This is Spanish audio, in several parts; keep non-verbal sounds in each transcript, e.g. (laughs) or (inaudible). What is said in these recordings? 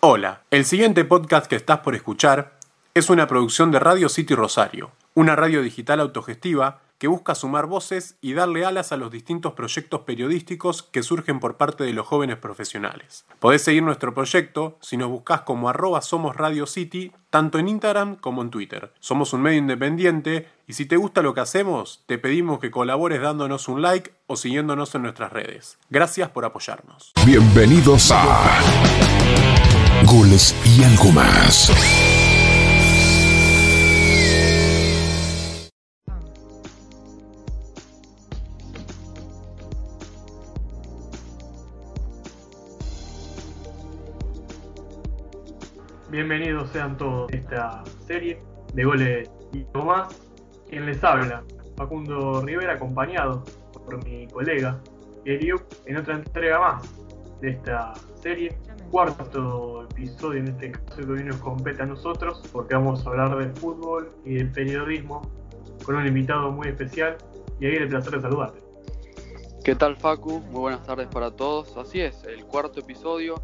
Hola, el siguiente podcast que estás por escuchar es una producción de Radio City Rosario, una radio digital autogestiva que busca sumar voces y darle alas a los distintos proyectos periodísticos que surgen por parte de los jóvenes profesionales. Podés seguir nuestro proyecto si nos buscas como arroba somos Radio City, tanto en Instagram como en Twitter. Somos un medio independiente y si te gusta lo que hacemos, te pedimos que colabores dándonos un like o siguiéndonos en nuestras redes. Gracias por apoyarnos. Bienvenidos a Goles y algo más. Bienvenidos sean todos a esta serie de goles y algo más. Quien les habla, Facundo Rivera, acompañado por mi colega Eliu, en otra entrega más de esta serie. Cuarto episodio en este caso que hoy nos compete a nosotros, porque vamos a hablar de fútbol y del periodismo con un invitado muy especial. Y ahí el placer de saludarte. ¿Qué tal Facu? Muy buenas tardes para todos. Así es, el cuarto episodio.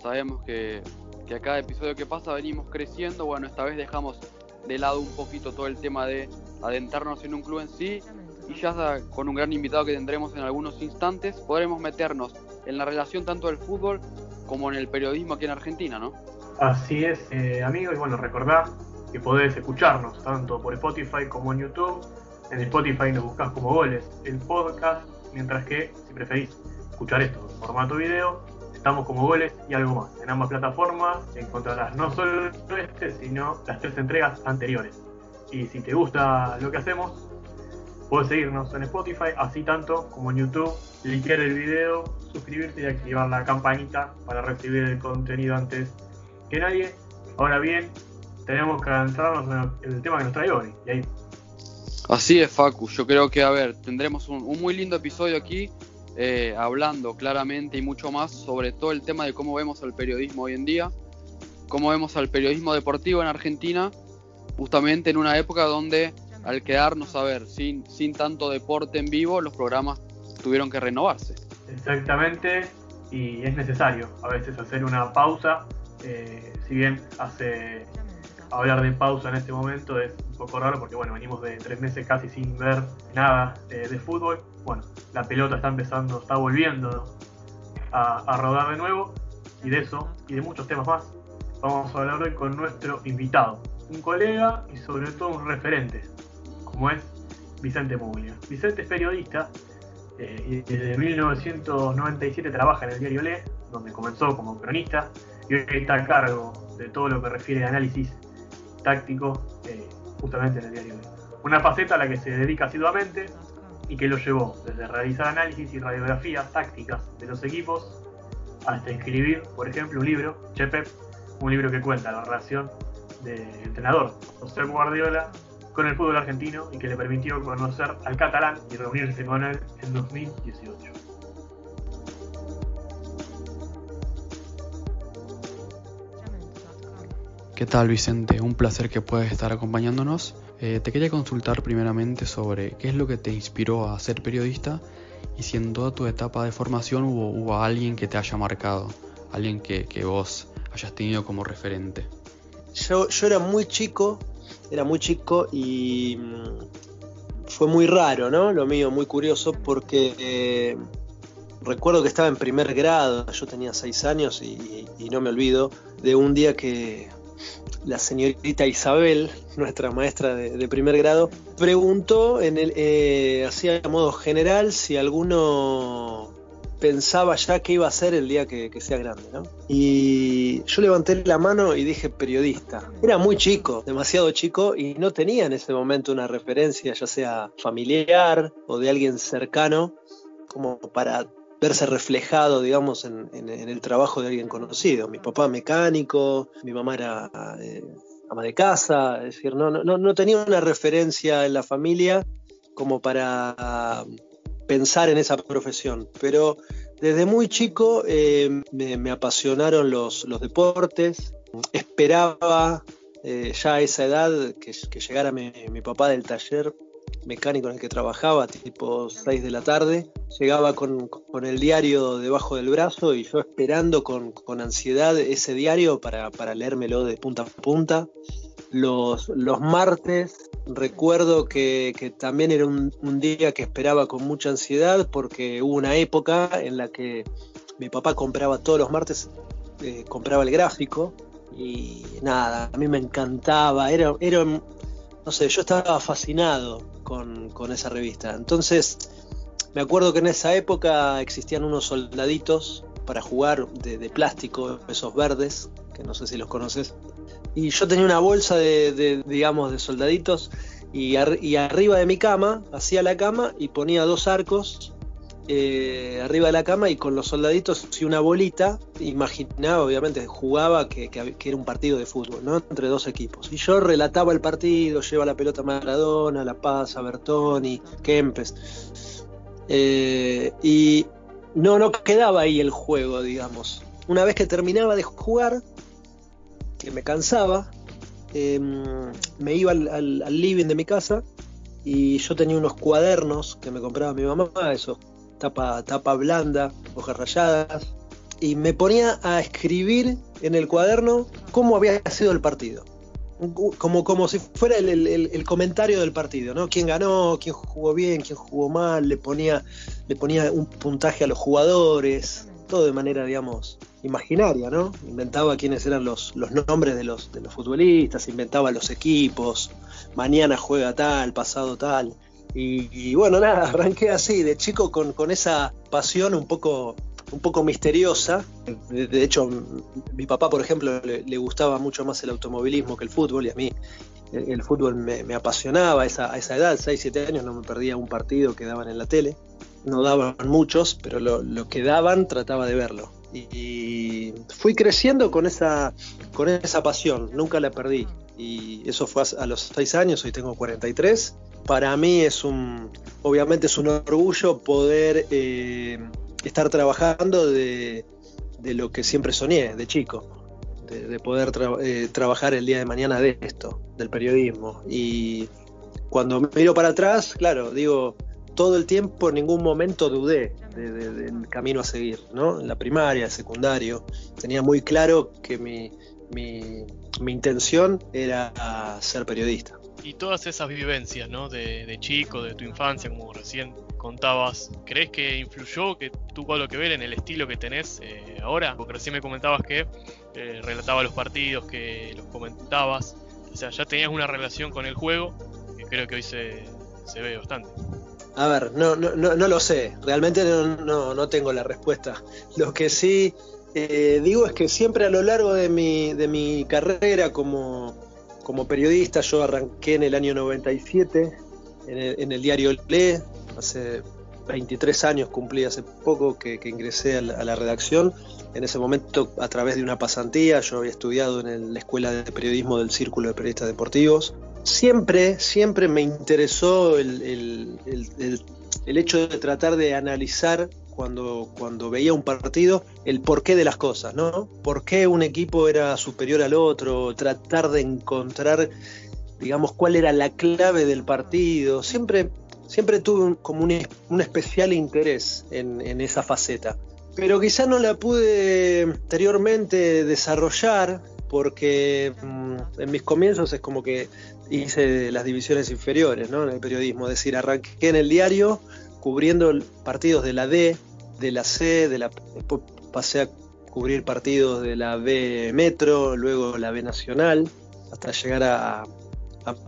Sabemos que que a cada episodio que pasa venimos creciendo. Bueno, esta vez dejamos de lado un poquito todo el tema de adentrarnos en un club en sí y ya con un gran invitado que tendremos en algunos instantes podremos meternos en la relación tanto del fútbol como en el periodismo aquí en Argentina, ¿no? Así es, eh, amigos, y bueno, recordad que podés escucharnos tanto por Spotify como en YouTube. En Spotify nos buscás como goles el podcast, mientras que si preferís escuchar esto en formato video, Estamos como goles y algo más. En ambas plataformas encontrarás no solo este, sino las tres entregas anteriores. Y si te gusta lo que hacemos, puedes seguirnos en Spotify, así tanto como en YouTube, linkear el video, suscribirte y activar la campanita para recibir el contenido antes que nadie. Ahora bien, tenemos que adentrarnos en el tema que nos trae hoy. Así es, Facu. Yo creo que, a ver, tendremos un, un muy lindo episodio aquí eh, hablando claramente y mucho más sobre todo el tema de cómo vemos al periodismo hoy en día, cómo vemos al periodismo deportivo en Argentina, justamente en una época donde al quedarnos a ver sin, sin tanto deporte en vivo, los programas tuvieron que renovarse. Exactamente, y es necesario a veces hacer una pausa, eh, si bien hace hablar de pausa en este momento es un poco raro porque bueno, venimos de tres meses casi sin ver nada eh, de fútbol. Bueno, la pelota está empezando, está volviendo a, rodar de nuevo y de eso y de muchos temas más vamos a hablar hoy con nuestro invitado, un colega y sobre todo un referente, como es Vicente Muglia. Vicente es periodista eh, y desde 1997 trabaja en el diario Le, donde comenzó como cronista y hoy está a cargo de todo lo que refiere a análisis táctico eh, justamente en el diario. Una faceta a la que se dedica asiduamente y que lo llevó desde realizar análisis y radiografías tácticas de los equipos hasta escribir, por ejemplo, un libro, Chepe, un libro que cuenta la relación del entrenador José Guardiola con el fútbol argentino y que le permitió conocer al catalán y reunirse con él en 2018. ¿Qué tal Vicente? Un placer que puedas estar acompañándonos. Eh, te quería consultar primeramente sobre qué es lo que te inspiró a ser periodista y si en toda tu etapa de formación hubo, alguien que te haya marcado, alguien que, vos hayas tenido como referente. Yo, yo, era muy chico, era muy chico y mm, fue muy raro, ¿no? Lo mío, muy curioso porque eh, recuerdo que estaba en primer grado, yo tenía seis años y no me olvido de un día que la señorita Isabel, (laughs) nuestra maestra de, primer grado, preguntó en el, eh, a modo general si alguno pensaba ya qué iba a ser el día que, sea grande, ¿no? Y yo levanté la mano y dije periodista. Era muy chico, demasiado chico, y no tenía en ese momento una referencia, ya sea familiar o de alguien cercano, como para verse reflejado, digamos, en, el trabajo de alguien conocido. Mi papá mecánico, mi mamá era eh, ama de casa, es decir, no, no, no tenía una referencia en la familia como para pensar en esa profesión. Pero desde muy chico eh, me, apasionaron los, deportes, esperaba eh, ya a esa edad que, llegara mi, papá del taller mecánico en el que trabajaba, tipo 6 de la tarde. Llegaba con, el diario debajo del brazo y yo esperando con, ansiedad ese diario para, para, leérmelo de punta a punta. Los, los martes recuerdo que, también era un, día que esperaba con mucha ansiedad porque hubo una época en la que mi papá compraba todos los martes, eh, compraba el gráfico y nada, a mí me encantaba, era, era no sé, yo estaba fascinado con, esa revista. Entonces, me acuerdo que en esa época existían unos soldaditos para jugar de, plástico, esos verdes, que no sé si los conoces. Y yo tenía una bolsa de, digamos, de soldaditos y, arriba de mi cama, hacía la cama y ponía dos arcos eh, arriba de la cama y con los soldaditos y una bolita, imaginaba, obviamente, jugaba que, era un partido de fútbol, ¿no? Entre dos equipos. Y yo relataba el partido, lleva la pelota Maradona, La Paz, Bertoni, Kempes. Eh, y no, no quedaba ahí el juego, digamos. Una vez que terminaba de jugar, que me cansaba, em, me iba al, al living de mi casa y yo tenía unos cuadernos que me compraba mi mamá, esos tapa, tapa blanda, hojas rayadas, y me ponía a escribir en el cuaderno cómo había sido el partido. Como, como si fuera el, comentario del partido, ¿no? Quién ganó, quién jugó bien, quién jugó mal, le ponía, le ponía un puntaje a los jugadores, todo de manera, digamos, imaginaria, ¿no? Inventaba quiénes eran los, los nombres de los, de los futbolistas, inventaba los equipos, mañana juega tal, pasado tal. Y, bueno, nada, (laughs) arranqué así, de chico con, esa pasión un poco, un poco misteriosa. De, hecho, mi papá, por ejemplo, le, gustaba mucho más el automovilismo que el fútbol y a mí el, fútbol me, apasionaba a esa, a esa edad, 6, 7 años, no me perdía un partido que daban en la tele. No daban muchos, pero lo, que daban trataba de verlo. Y, fui creciendo con esa, con esa pasión, nunca la perdí. Y eso fue a los 6 años, hoy tengo 43 para mí es un, obviamente es un orgullo poder eh, estar trabajando de, lo que siempre soñé de chico, de, poder eh, trabajar el día de mañana de esto, del periodismo. Y cuando miro para atrás, claro, digo, todo el tiempo en ningún momento dudé del camino a seguir, ¿no? En la primaria, secundario, tenía muy claro que mi, intención era ser periodista y todas esas vivencias, ¿no? De, chico, de tu infancia, como recién contabas, ¿crees que influyó, que algo que ver en el estilo que tenés eh, ahora? Porque recién me comentabas que eh, relataba los partidos, que los comentabas, o sea, ya tenías una relación con el juego, que creo que hoy se, ve bastante. A ver, no, no, no, lo sé, realmente no, no, tengo la respuesta. Lo que sí eh, digo es que siempre a lo largo de mi, de mi carrera como, como periodista yo arranqué en el año 97 en el, diario Le, hace 23 años cumplí hace poco que, ingresé a la, redacción. En ese momento, a través de una pasantía, yo había estudiado en la Escuela de Periodismo del Círculo de Periodistas Deportivos. Siempre, siempre me interesó el hecho de tratar de analizar cuando, veía un partido el porqué de las cosas, ¿no? ¿Por qué un equipo era superior al otro? Tratar de encontrar, digamos, cuál era la clave del partido. Siempre, siempre tuve como un, especial interés en, esa faceta. Pero quizá no la pude anteriormente desarrollar porque mm, en mis comienzos es como que hice las divisiones inferiores ¿no? en el periodismo, es decir, arranqué en el diario cubriendo partidos de la D, de la C, de la, después pasé a cubrir partidos de la B Metro, luego la B Nacional, hasta llegar a,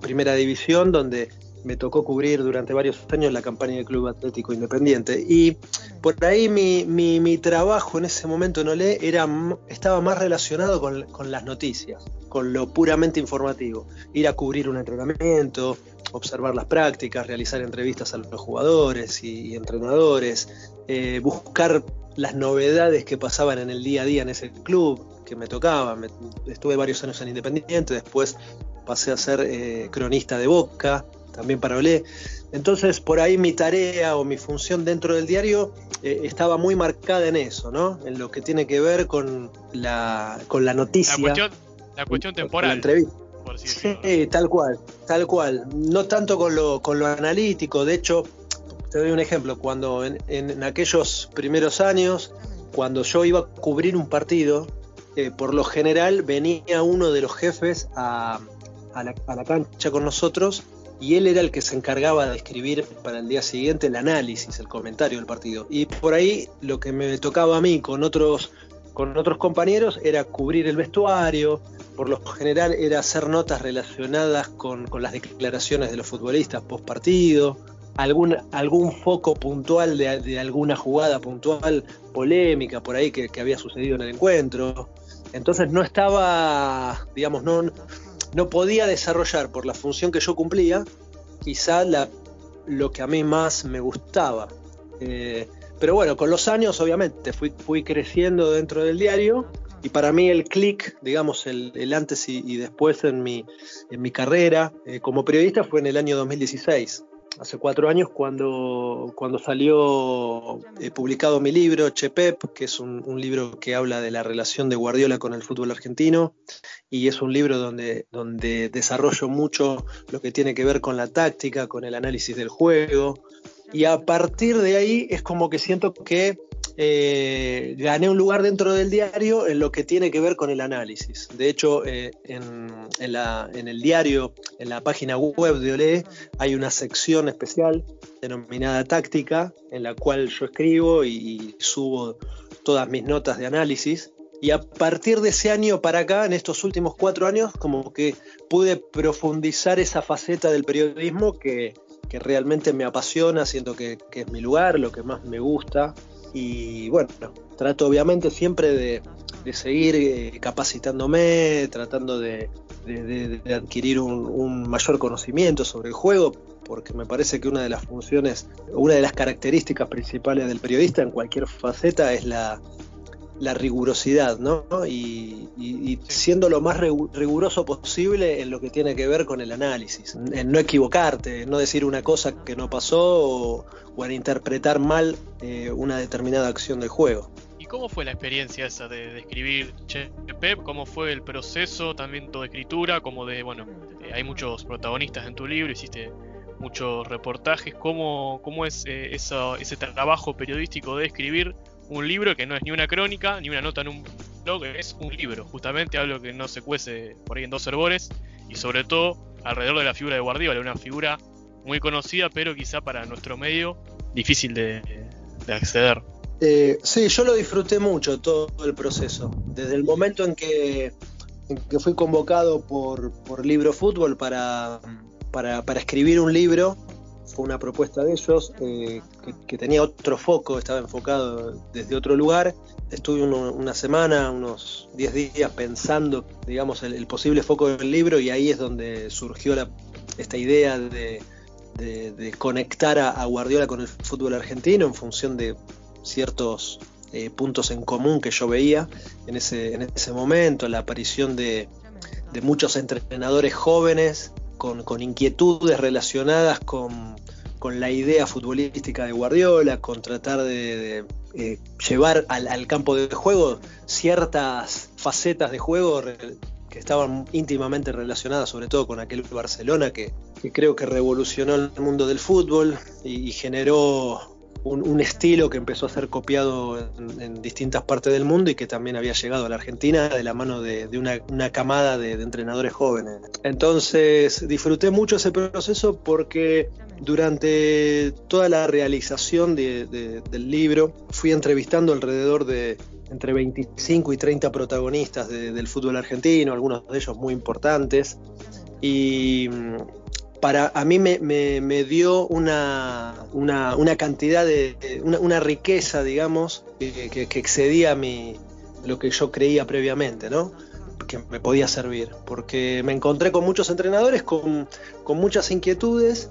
Primera División, donde me tocó cubrir durante varios años la campaña del Club Atlético Independiente. Y por ahí mi, trabajo en ese momento en Olé era, estaba más relacionado con, con, las noticias, con lo puramente informativo. Ir a cubrir un entrenamiento, observar las prácticas, realizar entrevistas a los jugadores y, entrenadores, eh, buscar las novedades que pasaban en el día a día en ese club que me tocaba. estuve varios años en Independiente, después pasé a ser eh, cronista de Boca, también para Olé. Entonces, por ahí mi tarea o mi función dentro del diario eh, estaba muy marcada en eso, ¿no? En lo que tiene que ver con la, con la noticia. La cuestión, temporal. La entrevista. Sí, tal cual, tal cual. No tanto con lo, con lo analítico, de hecho, te doy un ejemplo, cuando en, en aquellos primeros años, cuando yo iba a cubrir un partido, eh, por lo general venía uno de los jefes a, a, la, a la cancha con nosotros y él era el que se encargaba de escribir para el día siguiente el análisis, el comentario del partido. Y por ahí lo que me tocaba a mí con otros, con otros compañeros era cubrir el vestuario, por lo general era hacer notas relacionadas con, con las declaraciones de los futbolistas post partido, algún, algún foco puntual de, alguna jugada puntual polémica por ahí que, que había sucedido en el encuentro. Entonces no estaba, digamos, no, no podía desarrollar por la función que yo cumplía, quizá la, lo que a mí más me gustaba. Eh, pero bueno, con los años obviamente fui, creciendo dentro del diario y para mí el clic, digamos, el, antes y, después en mi, en mi carrera eh, como periodista fue en el año 2016 hace cuatro años cuando, cuando salió eh, publicado mi libro, Chepep, que es un, un, libro que habla de la relación de Guardiola con el fútbol argentino y es un libro donde, donde desarrollo mucho lo que tiene que ver con la táctica, con el análisis del juego y a partir de ahí es como que siento que eh, gané un lugar dentro del diario en lo que tiene que ver con el análisis. De hecho, eh, en, en, la, en, el diario, en la página web de Olé, hay una sección especial denominada táctica, en la cual yo escribo y, y subo todas mis notas de análisis. Y a partir de ese año para acá, en estos últimos cuatro años, como que pude profundizar esa faceta del periodismo que, que realmente me apasiona, siento que, que, es mi lugar, lo que más me gusta. Y bueno, trato obviamente siempre de, de seguir eh, capacitándome, tratando de, de, adquirir un, mayor conocimiento sobre el juego, porque me parece que una de las funciones, una de las características principales del periodista en cualquier faceta es la, la rigurosidad, ¿no? Y, y, y, siendo lo más riguroso posible en lo que tiene que ver con el análisis, en no equivocarte, en no decir una cosa que no pasó o, o en interpretar mal eh, una determinada acción del juego. ¿Y cómo fue la experiencia esa de, de escribir Che Pep? ¿Cómo fue el proceso también de escritura? Como de, bueno, hay muchos protagonistas en tu libro, hiciste muchos reportajes. ¿Cómo, cómo es eh, ese trabajo periodístico de escribir un libro que no es ni una crónica, ni una nota en un blog, es un libro, justamente algo que no se cuece por ahí en dos hervores, y sobre todo alrededor de la figura de Guardiola, una figura muy conocida, pero quizá para nuestro medio difícil de, de acceder. Eh, sí, yo lo disfruté mucho todo el proceso, desde el momento en que, en que fui convocado por, por Libro Fútbol para, para, para escribir un libro fue una propuesta de ellos eh, que, tenía otro foco, estaba enfocado desde otro lugar. Estuve uno, una semana, unos 10 días pensando, digamos, el, posible foco del libro y ahí es donde surgió la, esta idea de, conectar a, Guardiola con el fútbol argentino en función de ciertos eh, puntos en común que yo veía en ese, en ese momento, la aparición de muchos entrenadores jóvenes con, con inquietudes relacionadas con, la idea futbolística de Guardiola, con tratar de, eh, llevar al, campo de juego ciertas facetas de juego que estaban íntimamente relacionadas sobre todo con aquel Barcelona que, creo que revolucionó el mundo del fútbol y generó un, un, estilo que empezó a ser copiado en, distintas partes del mundo y que también había llegado a la Argentina de la mano de, una, una, camada de, entrenadores jóvenes. Entonces disfruté mucho ese proceso porque durante toda la realización de, del libro fui entrevistando alrededor de entre 25 y 30 protagonistas del fútbol argentino, algunos de ellos muy importantes. Y para a mí me, dio una, una, una, cantidad de una, riqueza, digamos, que, excedía mi, lo que yo creía previamente, ¿no? Que me podía servir, porque me encontré con muchos entrenadores con, con muchas inquietudes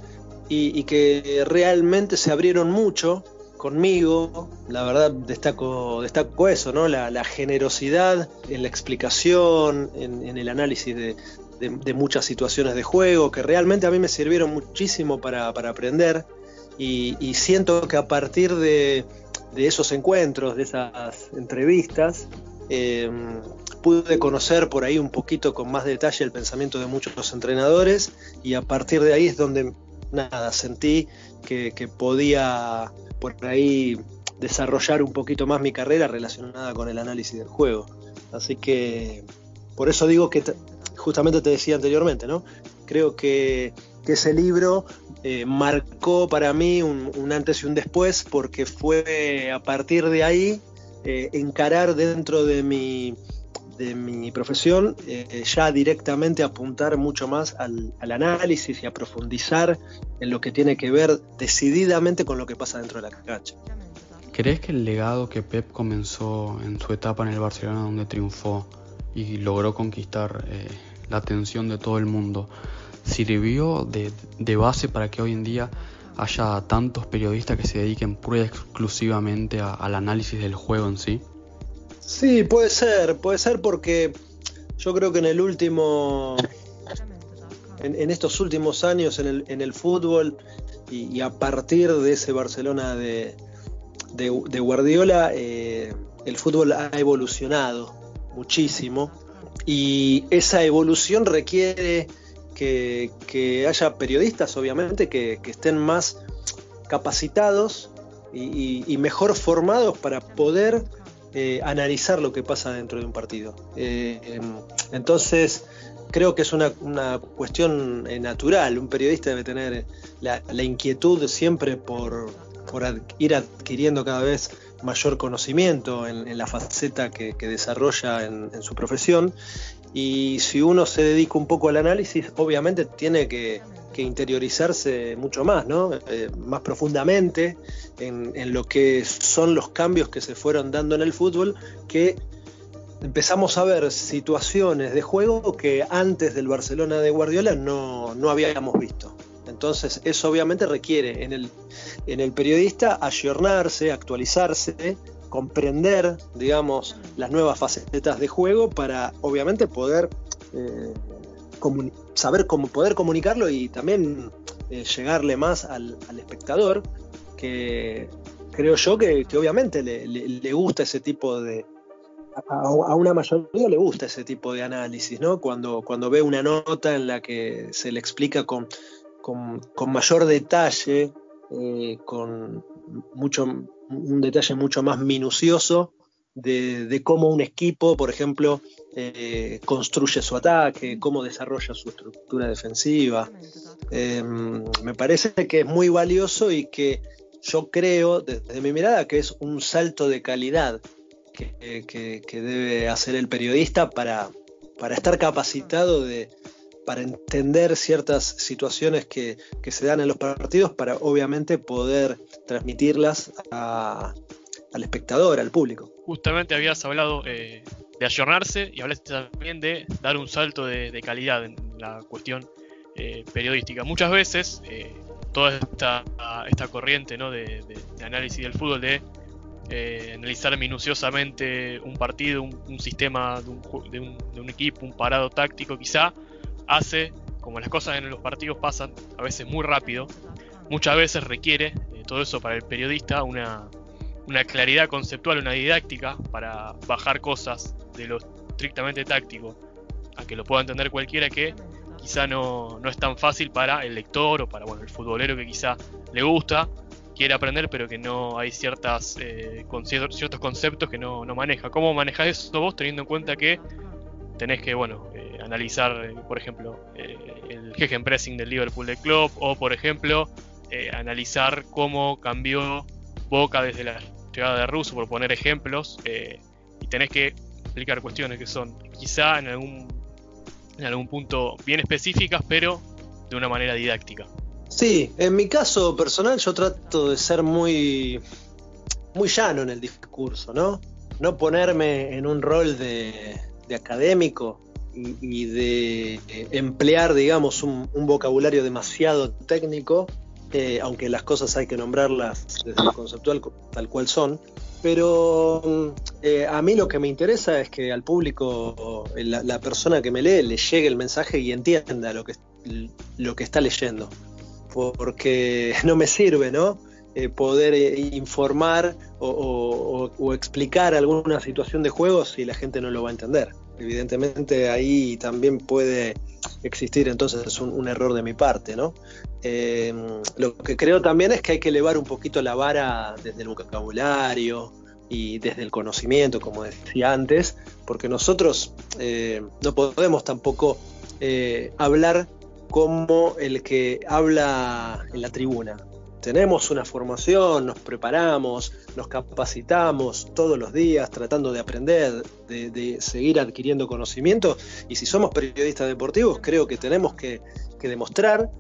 y, que realmente se abrieron mucho conmigo. La verdad destaco, destaco eso, ¿no? La, generosidad en la explicación, en el análisis de, de, de, muchas situaciones de juego que realmente a mí me sirvieron muchísimo para, para aprender y, y, siento que a partir de, de, esos encuentros, de esas entrevistas, eh, pude conocer por ahí un poquito con más detalle el pensamiento de muchos entrenadores y a partir de ahí es donde nada, sentí que, podía por ahí desarrollar un poquito más mi carrera relacionada con el análisis del juego. Así que por eso digo que justamente te decía anteriormente, ¿no? Creo que, ese libro eh, marcó para mí un, antes y un después porque fue a partir de ahí eh, encarar dentro de mi, de mi profesión eh, ya directamente apuntar mucho más al, análisis y a profundizar en lo que tiene que ver decididamente con lo que pasa dentro de la cancha. ¿Crees que el legado que Pep comenzó en su etapa en el Barcelona donde triunfó y logró conquistar la atención de todo el mundo, sirvió de, base para que hoy en día haya tantos periodistas que se dediquen pura exclusivamente al análisis del juego en sí? Sí, puede ser, puede ser porque yo creo que en el último, en, estos últimos años en el, en el fútbol y, a partir de ese Barcelona de, de, Guardiola, eh, el fútbol ha evolucionado muchísimo y esa evolución requiere que, haya periodistas, obviamente, que, estén más capacitados y, mejor formados para poder eh, analizar lo que pasa dentro de un partido. Eh, em, entonces, creo que es una, cuestión eh, natural. Un periodista debe tener la, inquietud siempre por, ir adquiriendo cada vez mayor conocimiento en, la faceta que, desarrolla en, su profesión. Y si uno se dedica un poco al análisis, obviamente tiene que, interiorizarse mucho más, ¿no? Eh, más profundamente en, lo que son los cambios que se fueron dando en el fútbol, que empezamos a ver situaciones de juego que antes del Barcelona de Guardiola no, no habíamos visto. Entonces eso obviamente requiere en el, en el periodista ayornarse, actualizarse, comprender, digamos, las nuevas facetas de juego para obviamente poder eh, saber cómo poder comunicarlo y también eh, llegarle más al, espectador, que creo yo que, obviamente le, gusta ese tipo de, a, una mayoría le gusta ese tipo de análisis, ¿no? Cuando, cuando ve una nota en la que se le explica con, con, mayor detalle, eh, con mucho, un detalle mucho más minucioso de, cómo un equipo, por ejemplo, eh, construye su ataque, cómo desarrolla su estructura defensiva. Em, me parece que es muy valioso y que yo creo, desde mi mirada, que es un salto de calidad que, debe hacer el periodista para, para estar capacitado de, para entender ciertas situaciones que, se dan en los partidos para obviamente poder transmitirlas al espectador, al público. Justamente habías hablado eh, de ayornarse y hablaste también de dar un salto de, calidad en la cuestión eh, periodística. Muchas veces eh, toda esta, esta corriente de, análisis del fútbol, de analizar minuciosamente un partido, un, sistema de un, de un, equipo, un parado táctico, quizá hace, como las cosas en los partidos pasan a veces muy rápido, muchas veces requiere eh, todo eso para el periodista una, claridad conceptual, una didáctica para bajar cosas de lo estrictamente táctico a que lo pueda entender cualquiera que quizá no, es tan fácil para el lector o para bueno, el futbolero que quizá le gusta, quiere aprender, pero que no hay ciertas, eh, ciertos conceptos que no, no maneja. ¿Cómo manejas eso vos teniendo en cuenta que tenés que, bueno, eh, analizar, eh, por ejemplo, eh, el pressing del Liverpool de Club o, por ejemplo, analizar cómo cambió Boca desde la llegada de Russo, por poner ejemplos, y tenés que explicar cuestiones que son quizá en algún, en algún punto bien específicas, pero de una manera didáctica. Sí, en mi caso personal yo trato de ser muy, muy llano en el discurso, ¿no? No ponerme en un rol de, de académico y, de emplear, digamos, un, vocabulario demasiado técnico, eh, aunque las cosas hay que nombrarlas desde lo conceptual tal cual son. Pero eh, a mí lo que me interesa es que al público, la, persona que me lee, le llegue el mensaje y entienda lo que, lo que está leyendo. Porque (laughs) no me sirve, ¿no? Eh, poder informar o, explicar alguna situación de juego si la gente no lo va a entender. Evidentemente ahí también puede existir entonces un, error de mi parte, ¿no? Eh, lo que creo también es que hay que elevar un poquito la vara desde el vocabulario y desde el conocimiento, como decía antes, porque nosotros eh, no podemos tampoco eh, hablar como el que habla en la tribuna. Tenemos una formación, nos preparamos, nos capacitamos todos los días tratando de aprender, de, seguir adquiriendo conocimiento y si somos periodistas deportivos creo que tenemos que, demostrar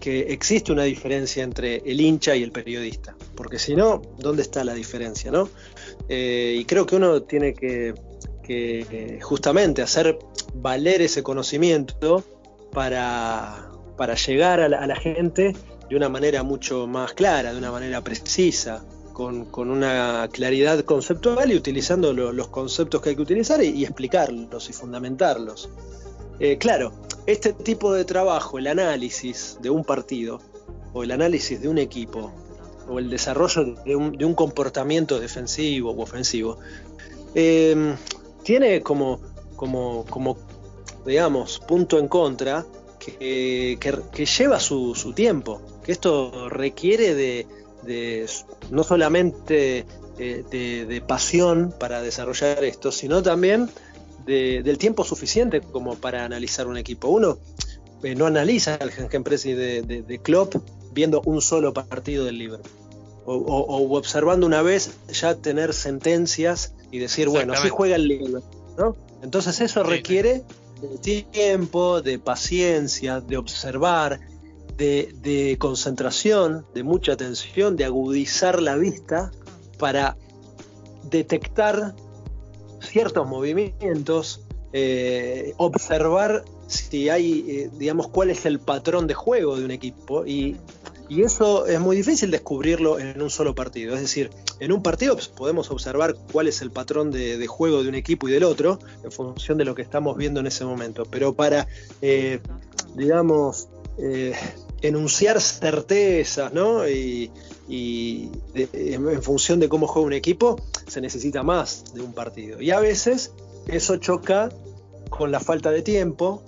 que existe una diferencia entre el hincha y el periodista, porque si no, ¿dónde está la diferencia? ¿no? Eh, y creo que uno tiene que, justamente hacer valer ese conocimiento para, para llegar a la, gente de una manera mucho más clara, de una manera precisa, con, con una claridad conceptual y utilizando lo, los conceptos que hay que utilizar y, y explicarlos y fundamentarlos. Eh, claro, este tipo de trabajo, el análisis de un partido, o el análisis de un equipo, o el desarrollo de un, de un comportamiento defensivo u ofensivo, eh, tiene como, como, como, digamos, punto en contra que, que, que lleva su, su, tiempo, que esto requiere de, de no solamente eh, de, de pasión para desarrollar esto, sino también de, del tiempo suficiente como para analizar un equipo. Uno eh, no analiza el Gegenpresi de, de, de, Klopp viendo un solo partido del Liverpool. O, o, o, observando una vez ya tener sentencias y decir, bueno, así juega el Liverpool. ¿no? Entonces eso requiere de tiempo, de paciencia, de observar, de, concentración, de mucha atención, de agudizar la vista para detectar ciertos movimientos, eh, observar si hay, eh, digamos, cuál es el patrón de juego de un equipo y, y, eso es muy difícil descubrirlo en un solo partido. Es decir, en un partido pues, podemos observar cuál es el patrón de, de, juego de un equipo y del otro en función de lo que estamos viendo en ese momento. Pero para, eh, digamos, enunciar certezas, ¿no? Y, en función de cómo juega un equipo se necesita más de un partido. Y a veces eso choca con la falta de tiempo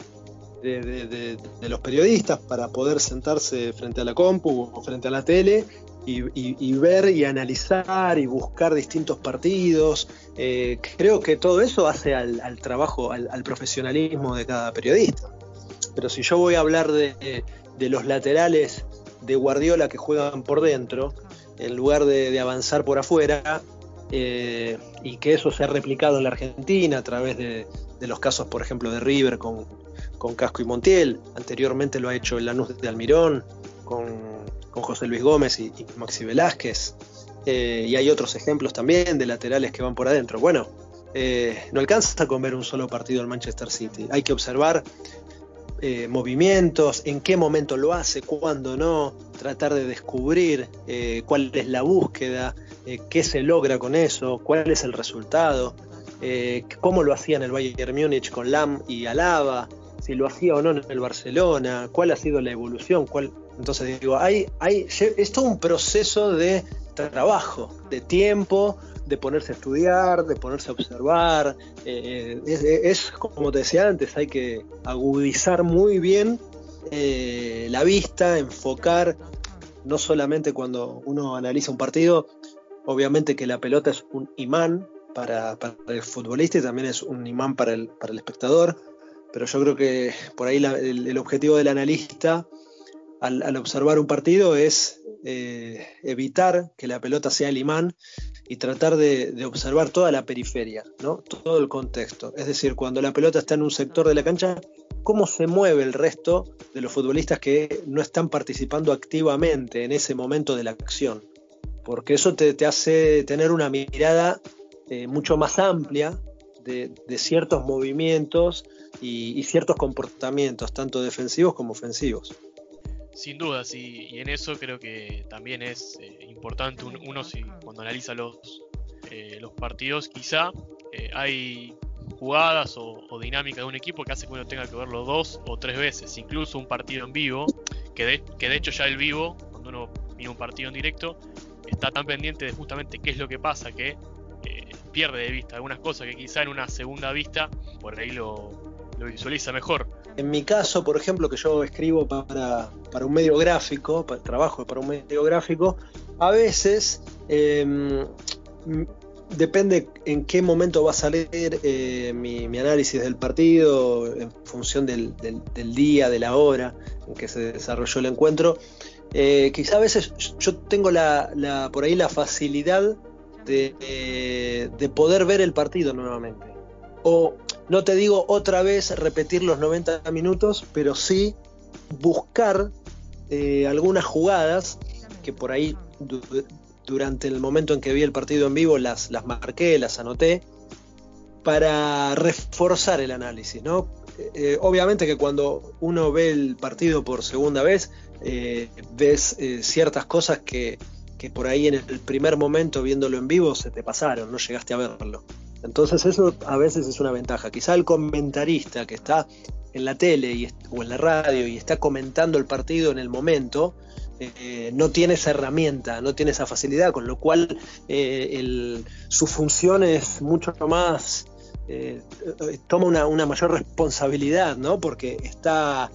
de, los periodistas para poder sentarse frente a la compu o frente a la tele y, ver y analizar y buscar distintos partidos. Eh, creo que todo eso hace al, trabajo, al, profesionalismo de cada periodista. Pero si yo voy a hablar de, de los laterales de Guardiola que juegan por dentro, en lugar de, de avanzar por afuera, eh, y que eso se ha replicado en la Argentina a través de, de los casos, por ejemplo, de River con, con, Casco y Montiel, anteriormente lo ha hecho el Lanús de Almirón, con, con José Luis Gómez y, y Maxi Velázquez, eh, y hay otros ejemplos también de laterales que van por adentro. Bueno, eh, no alcanza con ver un solo partido del Manchester City, hay que observar eh, movimientos, en qué momento lo hace, cuándo no, tratar de descubrir eh, cuál es la búsqueda, eh, qué se logra con eso, cuál es el resultado, cómo lo hacía en el Bayern Múnich con Lam y Alaba, si lo hacía o no en el Barcelona, cuál ha sido la evolución, cuál... entonces digo, hay, hay, es todo un proceso de trabajo, de tiempo, de ponerse a estudiar, de ponerse a observar. Eh, es, como te decía antes, hay que agudizar muy bien eh, la vista, enfocar, no solamente cuando uno analiza un partido, obviamente que la pelota es un imán para, el futbolista y también es un imán para el, para el espectador, pero yo creo que por ahí el, objetivo del analista al, al observar un partido es eh, evitar que la pelota sea el imán y tratar de, observar toda la periferia, ¿no? todo el contexto. Es decir, cuando la pelota está en un sector de la cancha, cómo se mueve el resto de los futbolistas que no están participando activamente en ese momento de la acción. Porque eso te, te hace tener una mirada eh, mucho más amplia de, de ciertos movimientos y, ciertos comportamientos, tanto defensivos como ofensivos. Sin dudas, y, y en eso creo que también es eh, importante un, uno si, cuando analiza los, eh, los partidos, quizá eh, hay jugadas o, o, dinámica de un equipo que hace que uno tenga que verlo dos o tres veces, incluso un partido en vivo, que de, que de hecho ya el vivo, cuando uno mira un partido en directo, está tan pendiente de justamente qué es lo que pasa que pierde de vista algunas cosas que quizá en una segunda vista por ahí lo, lo visualiza mejor. En mi caso, por ejemplo, que yo escribo para, para un medio gráfico, trabajo para un medio gráfico, a veces eh, depende en qué momento va a salir eh, mi, análisis del partido, en función del, día, de la hora en que se desarrolló el encuentro. Eh, quizá a veces yo tengo la, por ahí la facilidad de, eh, de, poder ver el partido nuevamente. O no te digo otra vez repetir los 90 minutos, pero sí buscar algunas jugadas que por ahí durante el momento en que vi el partido en vivo las, las marqué, las anoté, para reforzar el análisis. ¿no? Eh, obviamente que cuando uno ve el partido por segunda vez, eh, ves eh, ciertas cosas que, que, por ahí en el primer momento viéndolo en vivo se te pasaron, no llegaste a verlo. Entonces eso a veces es una ventaja. Quizá el comentarista que está en la tele y, o en la radio y está comentando el partido en el momento, eh, no tiene esa herramienta, no tiene esa facilidad, con lo cual eh, su función es mucho más, eh, toma una, mayor responsabilidad, ¿no? Porque está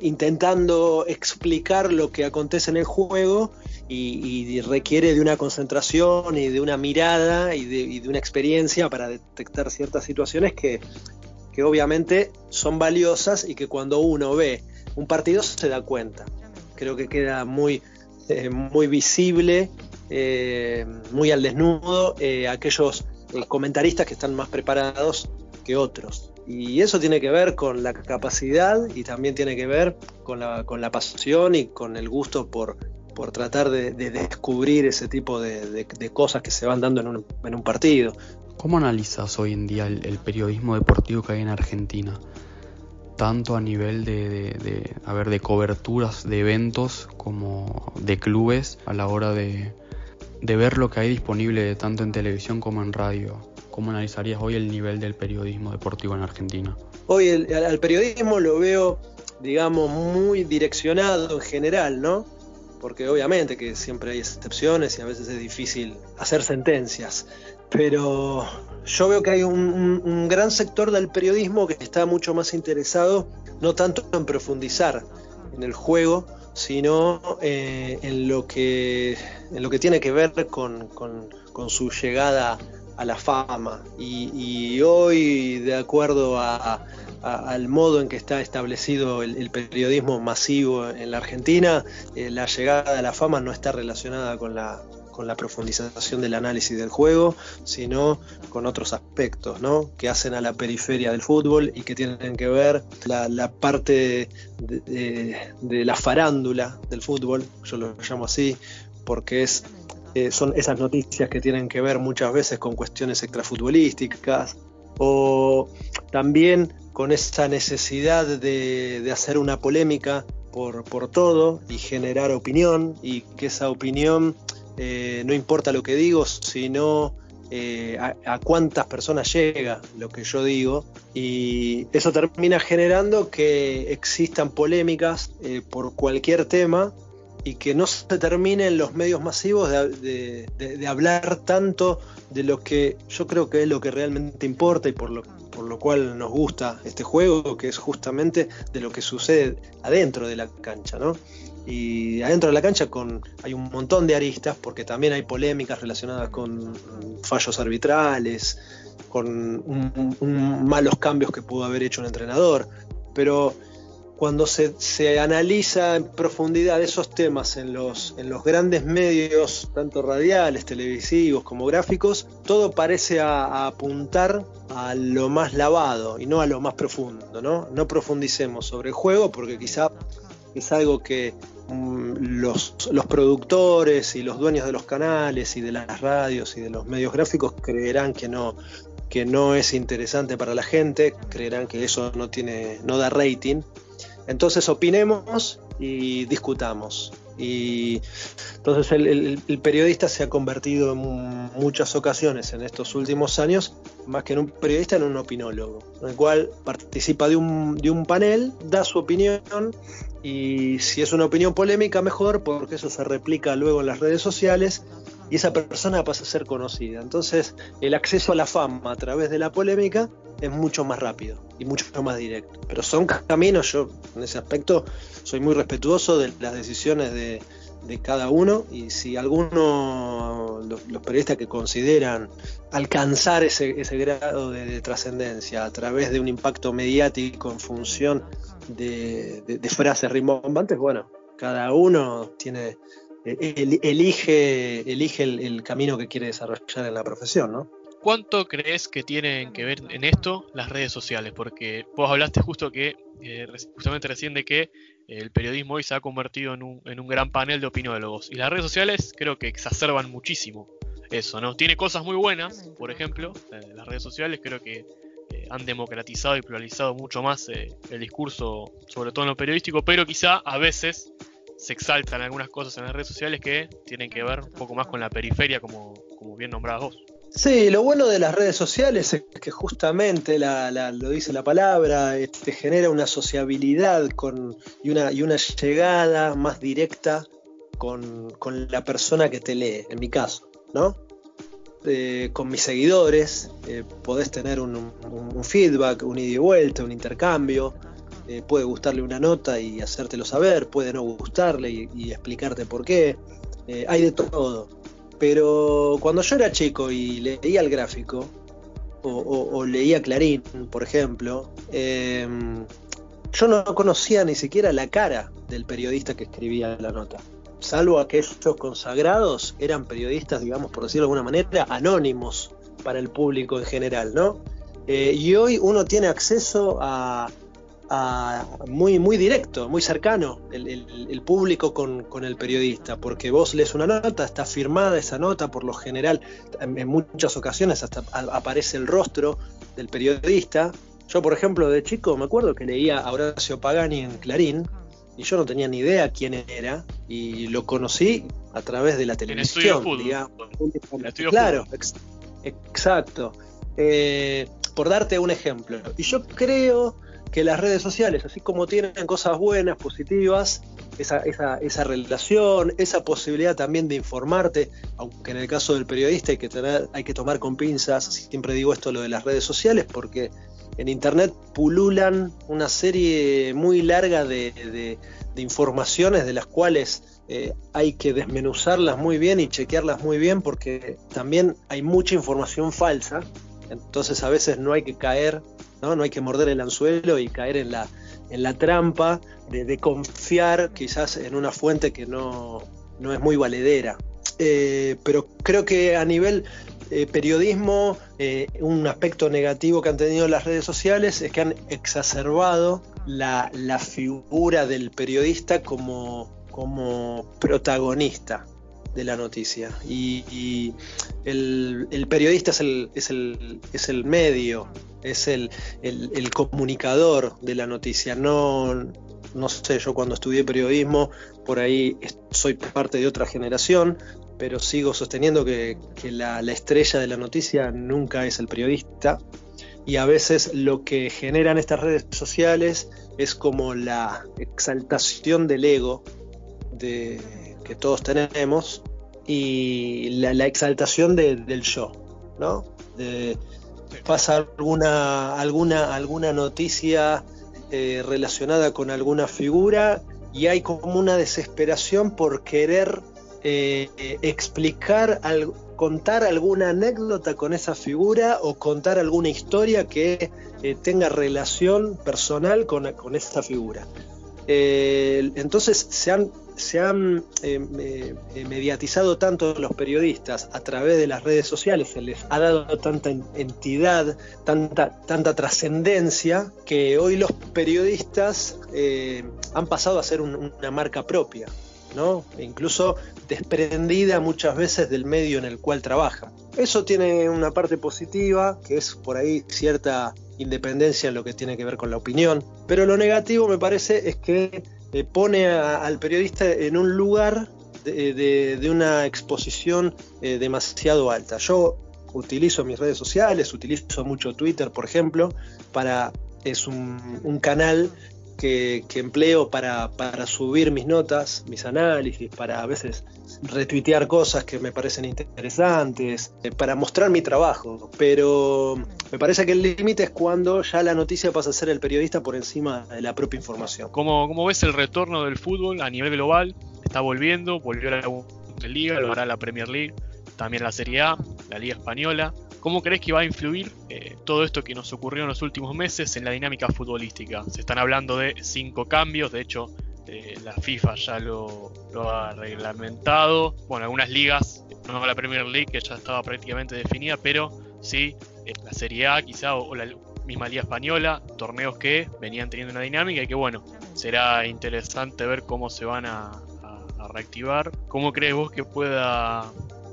intentando explicar lo que acontece en el juego y, requiere de una concentración y de una mirada y de, una experiencia para detectar ciertas situaciones que, que obviamente son valiosas y que cuando uno ve un partido se da cuenta creo que queda muy, eh, muy visible, eh, muy al desnudo, eh, aquellos comentaristas que están más preparados que otros. Y eso tiene que ver con la capacidad y también tiene que ver con la, con la pasión y con el gusto por, por tratar de, descubrir ese tipo de, cosas que se van dando en un, en un partido. ¿Cómo analizas hoy en día el, periodismo deportivo que hay en Argentina? tanto a nivel de, de, de coberturas de eventos como de clubes a la hora de, ver lo que hay disponible tanto en televisión como en radio. ¿Cómo analizarías hoy el nivel del periodismo deportivo en Argentina? Hoy el, al periodismo lo veo, digamos, muy direccionado en general, ¿no? Porque obviamente que siempre hay excepciones y a veces es difícil hacer sentencias. Pero yo veo que hay un, gran sector del periodismo que está mucho más interesado no tanto en profundizar en el juego, sino eh, en, lo que, en lo que tiene que ver con, su llegada a la fama. Y, hoy, de acuerdo al modo en que está establecido el, periodismo masivo en la Argentina, eh, la llegada a la fama no está relacionada con la, con la profundización del análisis del juego, sino con otros aspectos, ¿no? Que hacen a la periferia del fútbol y que tienen que ver la, parte de, la farándula del fútbol, yo lo llamo así, porque es eh, son esas noticias que tienen que ver muchas veces con cuestiones extrafutbolísticas o también con esa necesidad de, hacer una polémica por, por, todo y generar opinión y que esa opinión eh, no importa lo que digo, sino eh, a, cuántas personas llega lo que yo digo. Y eso termina generando que existan polémicas eh, por cualquier tema y que no se termine en los medios masivos de, hablar tanto de lo que yo creo que es lo que realmente importa y por lo, por lo cual nos gusta este juego, que es justamente de lo que sucede adentro de la cancha, ¿no? Y adentro de la cancha con, hay un montón de aristas, porque también hay polémicas relacionadas con fallos arbitrales, con malos cambios que pudo haber hecho un entrenador. Pero cuando se, analiza en profundidad esos temas en los, en los grandes medios, tanto radiales, televisivos como gráficos, todo parece apuntar a lo más lavado y no a lo más profundo. No, no profundicemos sobre el juego porque quizá es algo que mm, los, productores y los dueños de los canales y de las radios y de los medios gráficos creerán que no, que no es interesante para la gente, creerán que eso no tiene, no da rating. Entonces opinemos y discutamos. Y entonces el, periodista se ha convertido en muchas ocasiones en estos últimos años, más que en un periodista, en un opinólogo, en el cual participa de un, de un panel, da su opinión y si es una opinión polémica, mejor, porque eso se replica luego en las redes sociales y esa persona pasa a ser conocida. Entonces, el acceso a la fama a través de la polémica es mucho más rápido y mucho más directo. Pero son caminos, yo en ese aspecto soy muy respetuoso de las decisiones de, cada uno y si alguno, los, periodistas que consideran alcanzar ese, grado de, trascendencia a través de un impacto mediático en función de, de frases rimbombantes, bueno, cada uno tiene elige, el, camino que quiere desarrollar en la profesión, ¿no? ¿Cuánto crees que tienen que ver en esto las redes sociales? Porque vos hablaste justo que, eh, justamente recién de que el periodismo hoy se ha convertido en un, gran panel de opinólogos. Y las redes sociales creo que exacerban muchísimo eso, ¿no? Tiene cosas muy buenas, por ejemplo, eh, las redes sociales creo que eh, han democratizado y pluralizado mucho más el discurso, sobre todo en lo periodístico, pero quizá a veces se exaltan algunas cosas en las redes sociales que tienen que ver un poco más con la periferia, como, como bien nombrabas vos. Sí, lo bueno de las redes sociales es que justamente lo dice la palabra, te este, genera una sociabilidad con, y, una, y una llegada más directa con, la persona que te lee, en mi caso, ¿no? Eh, con mis seguidores eh, podés tener un, un, feedback, un ida y vuelta, un intercambio, eh, puede gustarle una nota y hacértelo saber, puede no gustarle y, explicarte por qué. Eh, hay de todo. Pero cuando yo era chico y leía el gráfico, o, leía Clarín, por ejemplo, em, yo no conocía ni siquiera la cara del periodista que escribía la nota. Salvo aquellos consagrados, eran periodistas, digamos, por decirlo de alguna manera, anónimos para el público en general, ¿no? Eh, y hoy uno tiene acceso a, muy, muy directo, muy cercano el, público con, el periodista, porque vos lees una nota, está firmada esa nota, por lo general, en, muchas ocasiones hasta aparece el rostro del periodista. Yo, por ejemplo, de chico me acuerdo que leía a Horacio Pagani en Clarín, y yo no tenía ni idea quién era, y lo conocí a través de la televisión. claro, exacto. Eh, por darte un ejemplo. Y yo creo que las redes sociales, así como tienen cosas buenas, positivas, esa, esa, relación, esa posibilidad también de informarte, aunque en el caso del periodista hay que, tomar con pinzas, siempre digo esto lo de las redes sociales, porque en Internet pululan una serie muy larga de, informaciones de las cuales eh, hay que desmenuzarlas muy bien y chequearlas muy bien porque también hay mucha información falsa, entonces a veces no hay que caer ¿no? hay que morder el anzuelo y caer en la, en la trampa de, confiar quizás en una fuente que no, es muy valedera. Eh, pero creo que a nivel eh, periodismo, eh, un aspecto negativo que han tenido las redes sociales es que han exacerbado la, figura del periodista como, como protagonista de la noticia. Y, el, periodista es el, es el, es el medio, es el, comunicador de la noticia. No, no sé, yo cuando estudié periodismo, por ahí soy parte de otra generación, pero sigo sosteniendo que, la, estrella de la noticia nunca es el periodista. Y a veces lo que generan estas redes sociales es como la exaltación del ego de, que todos tenemos y la, exaltación del yo, ¿no? pasa alguna, alguna, alguna noticia eh, relacionada con alguna figura y hay como una desesperación por querer eh, explicar, contar alguna anécdota con esa figura o contar alguna historia que eh, tenga relación personal con, con esa figura. Entonces se han se han eh, eh, mediatizado tanto los periodistas a través de las redes sociales, se les ha dado tanta entidad, tanta, tanta trascendencia, que hoy los periodistas eh, han pasado a ser una marca propia, ¿no? Incluso desprendida muchas veces del medio en el cual trabajan. Eso tiene una parte positiva, que es por ahí cierta independencia en lo que tiene que ver con la opinión, pero lo negativo me parece es que eh, pone al periodista en un lugar de, una exposición eh, demasiado alta. Yo utilizo mis redes sociales, utilizo mucho Twitter, por ejemplo, para es un, canal que, empleo para, subir mis notas, mis análisis, para a veces retuitear cosas que me parecen interesantes, eh, para mostrar mi trabajo. Pero me parece que el límite es cuando ya la noticia pasa a ser el periodista por encima de la propia información. ¿Cómo, cómo ves el retorno del fútbol a nivel global? Está volviendo, volvió a la Liga, lo hará la Premier League, también la Serie A, la Liga Española. ¿Cómo crees que va a influir eh, todo esto que nos ocurrió en los últimos meses en la dinámica futbolística? Se están hablando de cinco cambios, de hecho eh, la FIFA ya lo, ha reglamentado. Bueno, algunas ligas, no la Premier League que ya estaba prácticamente definida, pero sí eh, la Serie A quizá o, la misma Liga Española, torneos que venían teniendo una dinámica y que bueno, será interesante ver cómo se van a, reactivar. ¿Cómo crees vos que pueda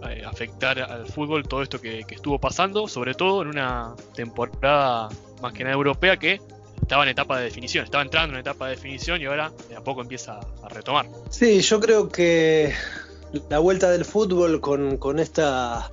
eh, afectar al fútbol todo esto que, estuvo pasando, sobre todo en una temporada más que nada europea que estaba en etapa de definición, estaba entrando en etapa de definición y ahora de a poco empieza a retomar. Sí, yo creo que la vuelta del fútbol con, con esta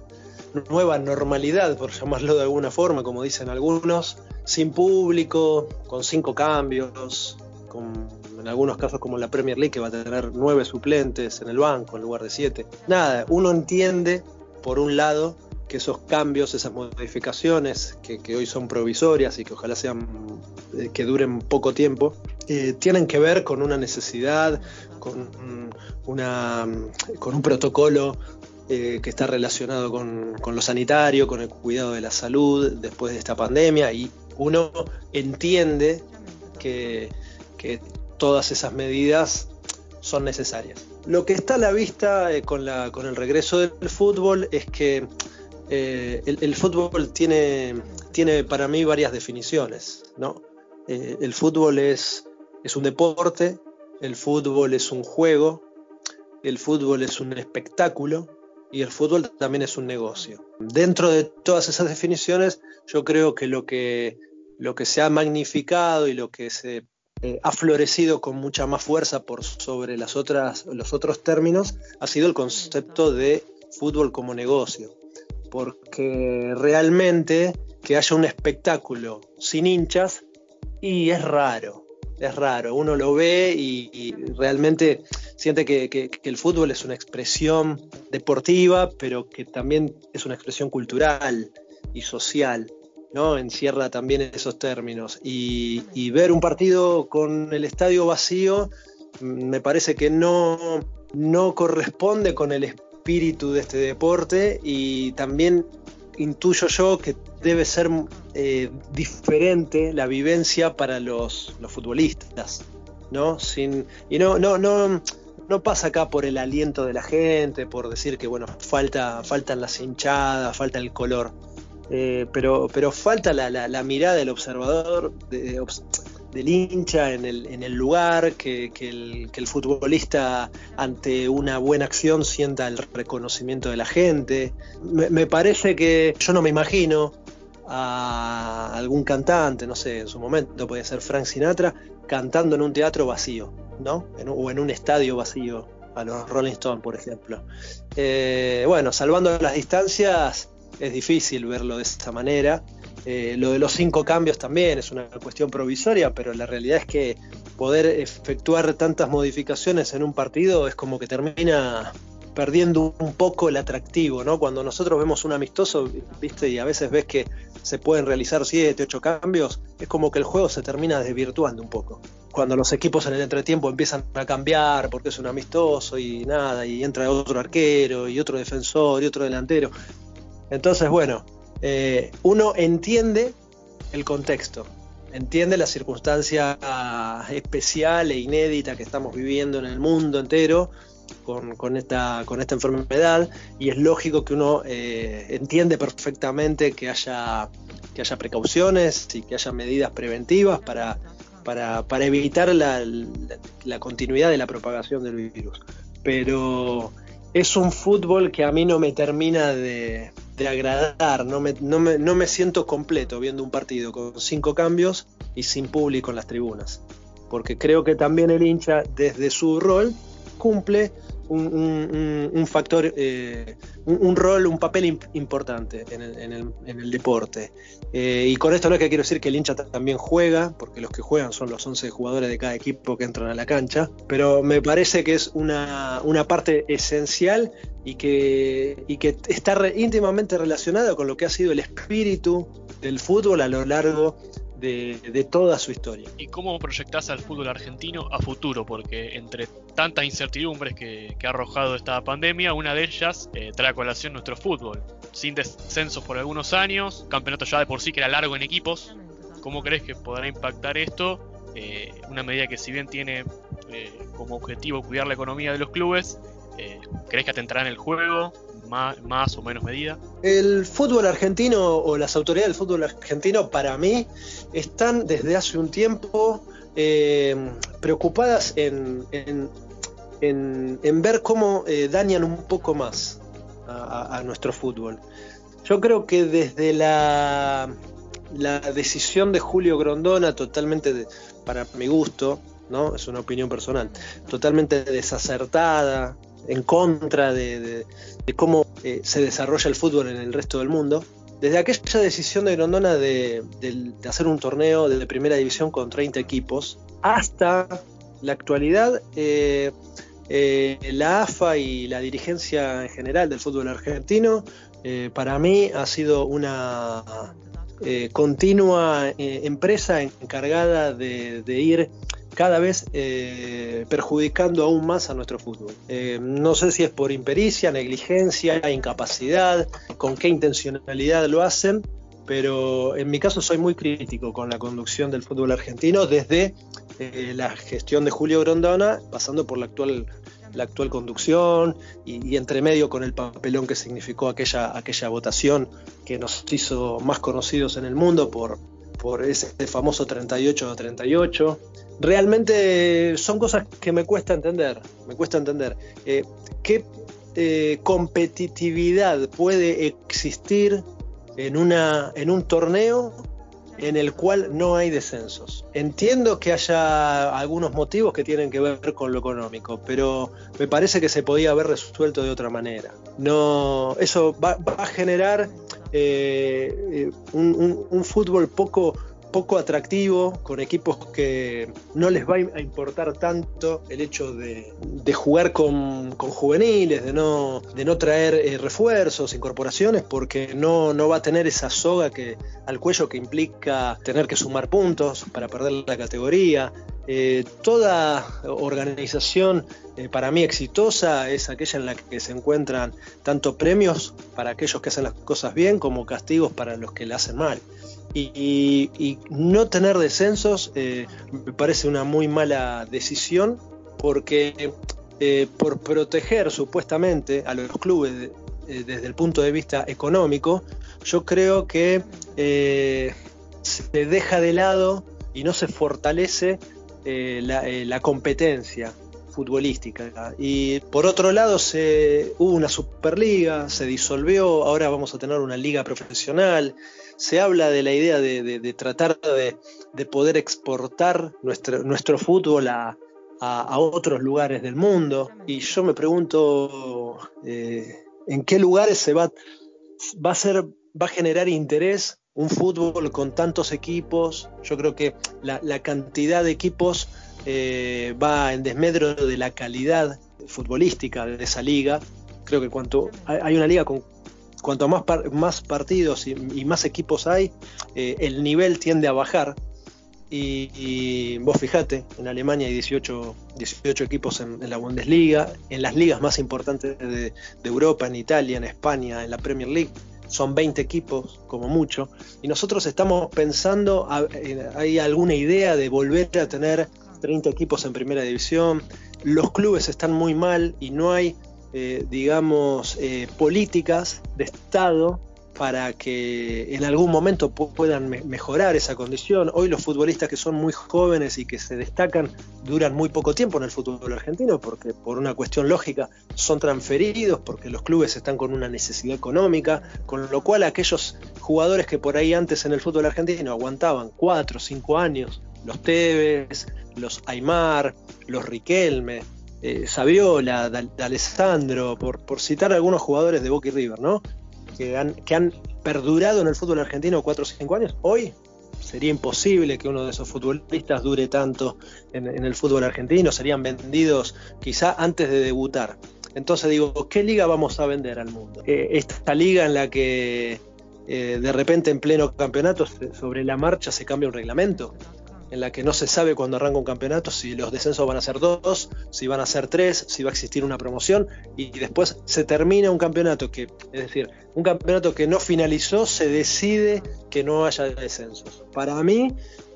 nueva normalidad, por llamarlo de alguna forma, como dicen algunos, sin público, con cinco cambios, con en algunos casos como la Premier League, que va a tener nueve suplentes en el banco en lugar de siete. Nada, uno entiende, por un lado, que esos cambios, esas modificaciones, que, hoy son provisorias y que ojalá sean eh, que duren poco tiempo, eh, tienen que ver con una necesidad, con, una, con un protocolo eh, que está relacionado con, con, lo sanitario, con el cuidado de la salud después de esta pandemia y uno entiende que, que todas esas medidas son necesarias. Lo que está a la vista eh, con, la, con, el regreso del fútbol es que eh, el, fútbol tiene, tiene para mí varias definiciones. ¿no? Eh, el fútbol es, es un deporte, el fútbol es un juego, el fútbol es un espectáculo y el fútbol también es un negocio. Dentro de todas esas definiciones, yo creo que lo que, lo que se ha magnificado y lo que se eh, ha florecido con mucha más fuerza por sobre las otras, los otros términos ha sido el concepto de fútbol como negocio. Porque realmente que haya un espectáculo sin hinchas y es raro, es raro. Uno lo ve y, realmente siente que, el fútbol es una expresión deportiva, pero que también es una expresión cultural y social. ¿No? Encierra también esos términos. Y, ver un partido con el estadio vacío mm, me parece que no, no corresponde con el espíritu de este deporte y también intuyo yo que debe ser eh, diferente la vivencia para los, futbolistas, ¿no? Sin, y no, no, no, no pasa acá por el aliento de la gente, por decir que bueno, falta, faltan las hinchadas, falta el color. Eh, pero, pero falta la, mirada del observador, del hincha en el, lugar, que, el, futbolista ante una buena acción sienta el reconocimiento de la gente. Me, parece que yo no me imagino a algún cantante, no sé, en su momento puede ser Frank Sinatra, cantando en un teatro vacío, ¿no? o en un estadio vacío, a los Rolling Stones, por ejemplo. Eh, bueno, salvando las distancias, es difícil verlo de esta manera. Eh, lo de los cinco cambios también es una cuestión provisoria, pero la realidad es que poder efectuar tantas modificaciones en un partido es como que termina perdiendo un poco el atractivo, ¿no? Cuando nosotros vemos un amistoso, viste, y a veces ves que se pueden realizar siete, ocho cambios, es como que el juego se termina desvirtuando un poco. Cuando los equipos en el entretiempo empiezan a cambiar porque es un amistoso y nada, y entra otro arquero y otro defensor y otro delantero, entonces, bueno, eh, uno entiende el contexto, entiende la circunstancia especial e inédita que estamos viviendo en el mundo entero con, esta, con esta enfermedad y es lógico que uno eh, entiende perfectamente que haya, que haya precauciones y que haya medidas preventivas para, para, evitar la, la continuidad de la propagación del virus. Pero es un fútbol que a mí no me termina de, de agradar, no me, no, me, no me siento completo viendo un partido con cinco cambios y sin público en las tribunas. Porque creo que también el hincha, desde su rol, cumple un, factor, eh, un, rol, un papel importante en el, deporte. Eh, y con esto es que quiero decir que el hincha también juega, porque los que juegan son los 11 jugadores de cada equipo que entran a la cancha, pero me parece que es una, parte esencial y que, y que está íntimamente relacionada con lo que ha sido el espíritu del fútbol a lo largo de, toda su historia. ¿Y cómo proyectás al fútbol argentino a futuro? Porque entre tantas incertidumbres que, ha arrojado esta pandemia, una de ellas eh, trae a colación nuestro fútbol. Sin descensos por algunos años, campeonato ya de por sí que era largo en equipos. ¿Cómo crees que podrá impactar esto? Eh, una medida que si bien tiene eh, como objetivo cuidar la economía de los clubes, ¿crees que atentará en el juego? más, o menos medida? El fútbol argentino o las autoridades del fútbol argentino para mí están desde hace un tiempo eh, preocupadas en, en, ver cómo eh, dañan un poco más a, nuestro fútbol. Yo creo que desde la, la decisión de Julio Grondona, totalmente para mi gusto, ¿no? Es una opinión personal, totalmente desacertada, en contra de, cómo eh, se desarrolla el fútbol en el resto del mundo. Desde aquella decisión de Grondona de, hacer un torneo de primera división con 30 equipos hasta la actualidad, eh, eh, la AFA y la dirigencia en general del fútbol argentino, para mí ha sido una continua empresa encargada de, ir cada vez eh, perjudicando aún más a nuestro fútbol. Eh, no sé si es por impericia, negligencia, incapacidad, con qué intencionalidad lo hacen, pero en mi caso soy muy crítico con la conducción del fútbol argentino desde eh, la gestión de Julio Grondona, pasando por la actual la actual conducción y, entre medio con el papelón que significó aquella, aquella votación que nos hizo más conocidos en el mundo por, por ese famoso 38 a 38 realmente son cosas que me cuesta entender, me cuesta entender. Eh, ¿Qué eh, competitividad puede existir en, una, en un torneo en el cual no hay descensos? Entiendo que haya algunos motivos que tienen que ver con lo económico, pero me parece que se podía haber resuelto de otra manera. No, eso va, a generar eh, un fútbol poco poco atractivo, con equipos que no les va a importar tanto el hecho de, jugar con, juveniles, de no, de no traer eh, refuerzos, incorporaciones, porque no, no va a tener esa soga que, al cuello que implica tener que sumar puntos para perder la categoría. Eh, toda organización eh, para mí exitosa es aquella en la que se encuentran tanto premios para aquellos que hacen las cosas bien como castigos para los que la hacen mal. Y, no tener descensos eh, me parece una muy mala decisión porque eh, por proteger supuestamente a los clubes eh, desde el punto de vista económico, yo creo que se deja de lado y no se fortalece la, competencia futbolística. Y por otro lado, se, hubo una Superliga, se disolvió, ahora vamos a tener una liga profesional se habla de la idea de, tratar de, poder exportar nuestro, nuestro fútbol a, otros lugares del mundo. Y yo me pregunto eh, en qué lugares se va, va, a ser, va a generar interés un fútbol con tantos equipos. Yo creo que la, cantidad de equipos eh, va en desmedro de la calidad futbolística de esa liga. Creo que cuanto hay una liga con cuanto más, más partidos y, más equipos hay, eh, el nivel tiende a bajar. Y, vos fijate, en Alemania hay 18, 18 equipos en, la Bundesliga, en las ligas más importantes de, Europa, en Italia, en España, en la Premier League, son 20 equipos como mucho. Y nosotros estamos pensando, ¿hay alguna idea de volver a tener 30 equipos en primera división? Los clubes están muy mal y no hay eh, digamos, eh, políticas de Estado para que en algún momento puedan mejorar esa condición. Hoy los futbolistas que son muy jóvenes y que se destacan duran muy poco tiempo en el fútbol argentino porque por una cuestión lógica son transferidos, porque los clubes están con una necesidad económica, con lo cual aquellos jugadores que por ahí antes en el fútbol argentino aguantaban cuatro o cinco años, los Tevez, los Aymar, los Riquelme, eh, Saviola, Alessandro, por, por citar algunos jugadores de Boca y River, ¿no? Que han, que han perdurado en el fútbol argentino 4 o 5 años, hoy sería imposible que uno de esos futbolistas dure tanto en, el fútbol argentino, serían vendidos quizá antes de debutar. Entonces digo, ¿qué liga vamos a vender al mundo? Eh, esta liga en la que eh, de repente en pleno campeonato sobre la marcha se cambia un reglamento en la que no se sabe cuando arranca un campeonato si los descensos van a ser dos, si van a ser tres, si va a existir una promoción y después se termina un campeonato que, es decir, un campeonato que no finalizó, se decide que no haya descensos. Para mí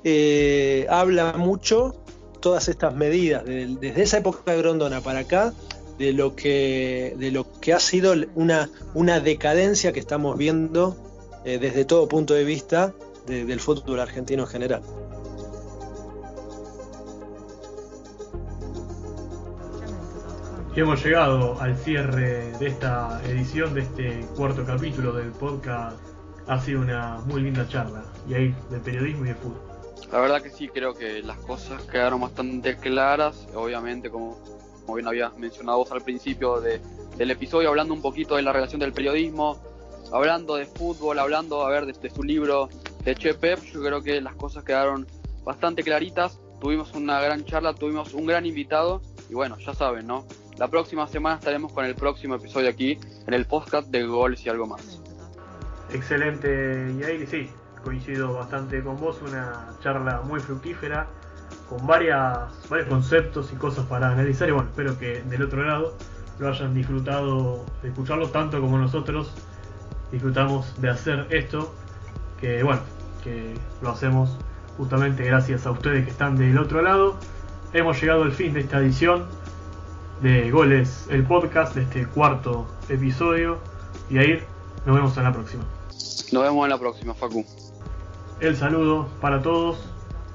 eh, habla mucho todas estas medidas desde esa época de Grondona para acá de lo que, de lo que ha sido una, decadencia que estamos viendo eh, desde todo punto de vista del fútbol argentino en general. Hemos llegado al cierre de esta edición, de este cuarto capítulo del podcast. Ha sido una muy linda charla, y ahí de periodismo y de fútbol. La verdad que sí, creo que las cosas quedaron bastante claras. Obviamente, como, bien habías mencionado vos al principio del episodio, hablando un poquito de la relación del periodismo, hablando de fútbol, hablando, a ver, de, su libro de Che Pep, yo creo que las cosas quedaron bastante claritas. Tuvimos una gran charla, tuvimos un gran invitado y bueno, ya saben, ¿no? La próxima semana estaremos con el próximo episodio aquí en el podcast de Goles y algo más. Excelente, y sí, coincido bastante con vos, una charla muy fructífera, con varias, varios conceptos y cosas para analizar y bueno, espero que del otro lado lo hayan disfrutado de escucharlo tanto como nosotros disfrutamos de hacer esto, que bueno, que lo hacemos justamente gracias a ustedes que están del otro lado. Hemos llegado al fin de esta edición de Goles, el podcast de este cuarto episodio. Y ahí nos vemos en la próxima. Nos vemos en la próxima, Facu. El saludo para todos.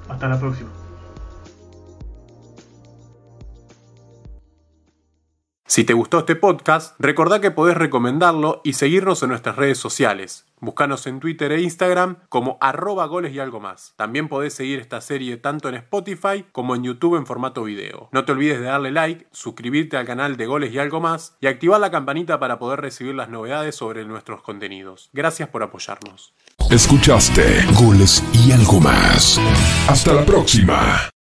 Hasta la próxima. Si te gustó este podcast, recordá que podés recomendarlo y seguirnos en nuestras redes sociales. Búscanos en Twitter e Instagram como arroba goles y algo más. También podés seguir esta serie tanto en Spotify como en YouTube en formato video. No te olvides de darle like, suscribirte al canal de goles y algo más y activar la campanita para poder recibir las novedades sobre nuestros contenidos. Gracias por apoyarnos. Escuchaste goles y algo más. Hasta la próxima.